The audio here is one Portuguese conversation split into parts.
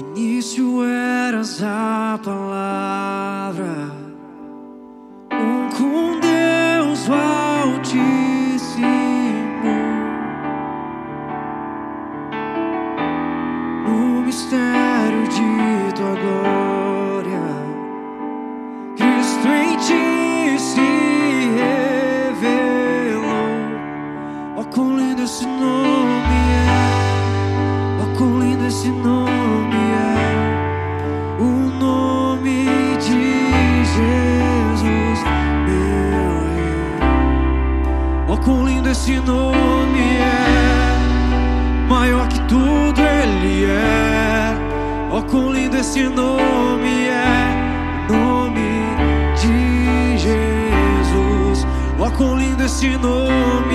início eras a palavra, um com Deus Altíssimo. No mistério de tua glória, Cristo em ti se revelou. Ó, oh, com lindo esse nome é, ó, oh, com lindo esse nome. quão lindo esse nome é. Maior que tudo ele é. Ó, quão lindo esse nome é. Nome de Jesus. Ó, quão lindo esse nome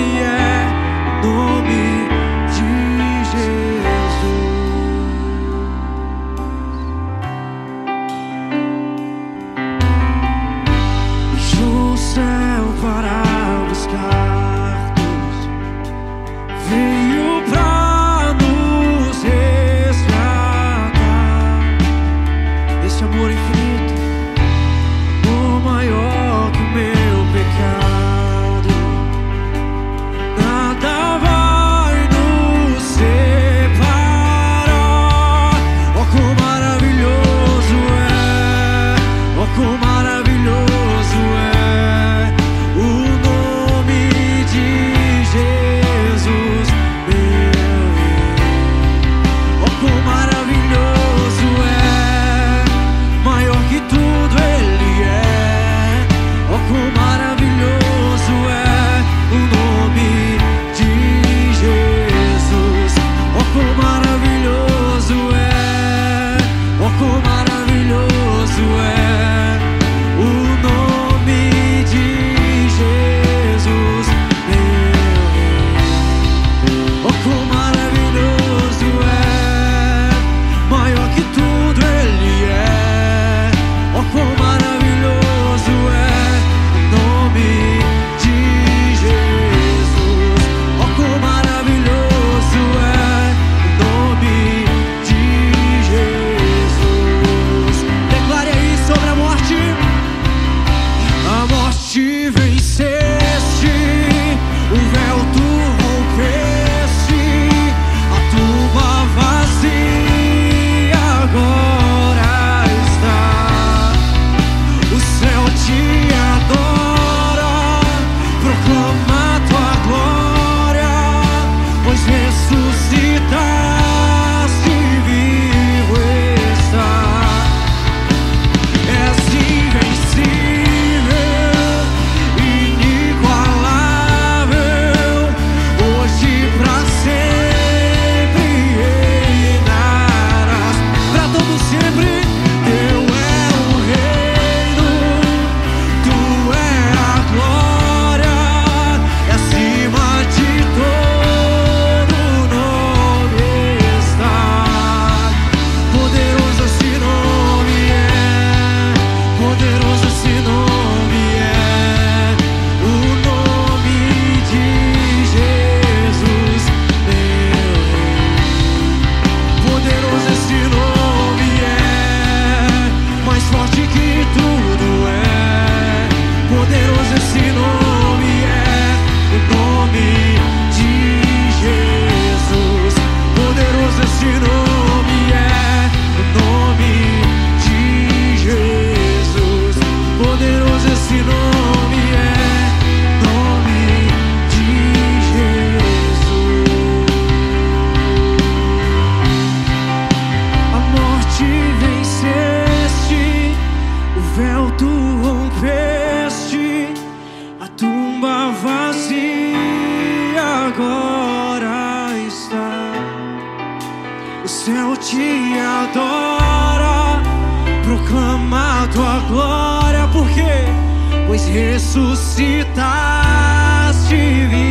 ensino. tumba vazia agora está. O céu te adora, proclama a tua glória, porque pois ressuscitaste.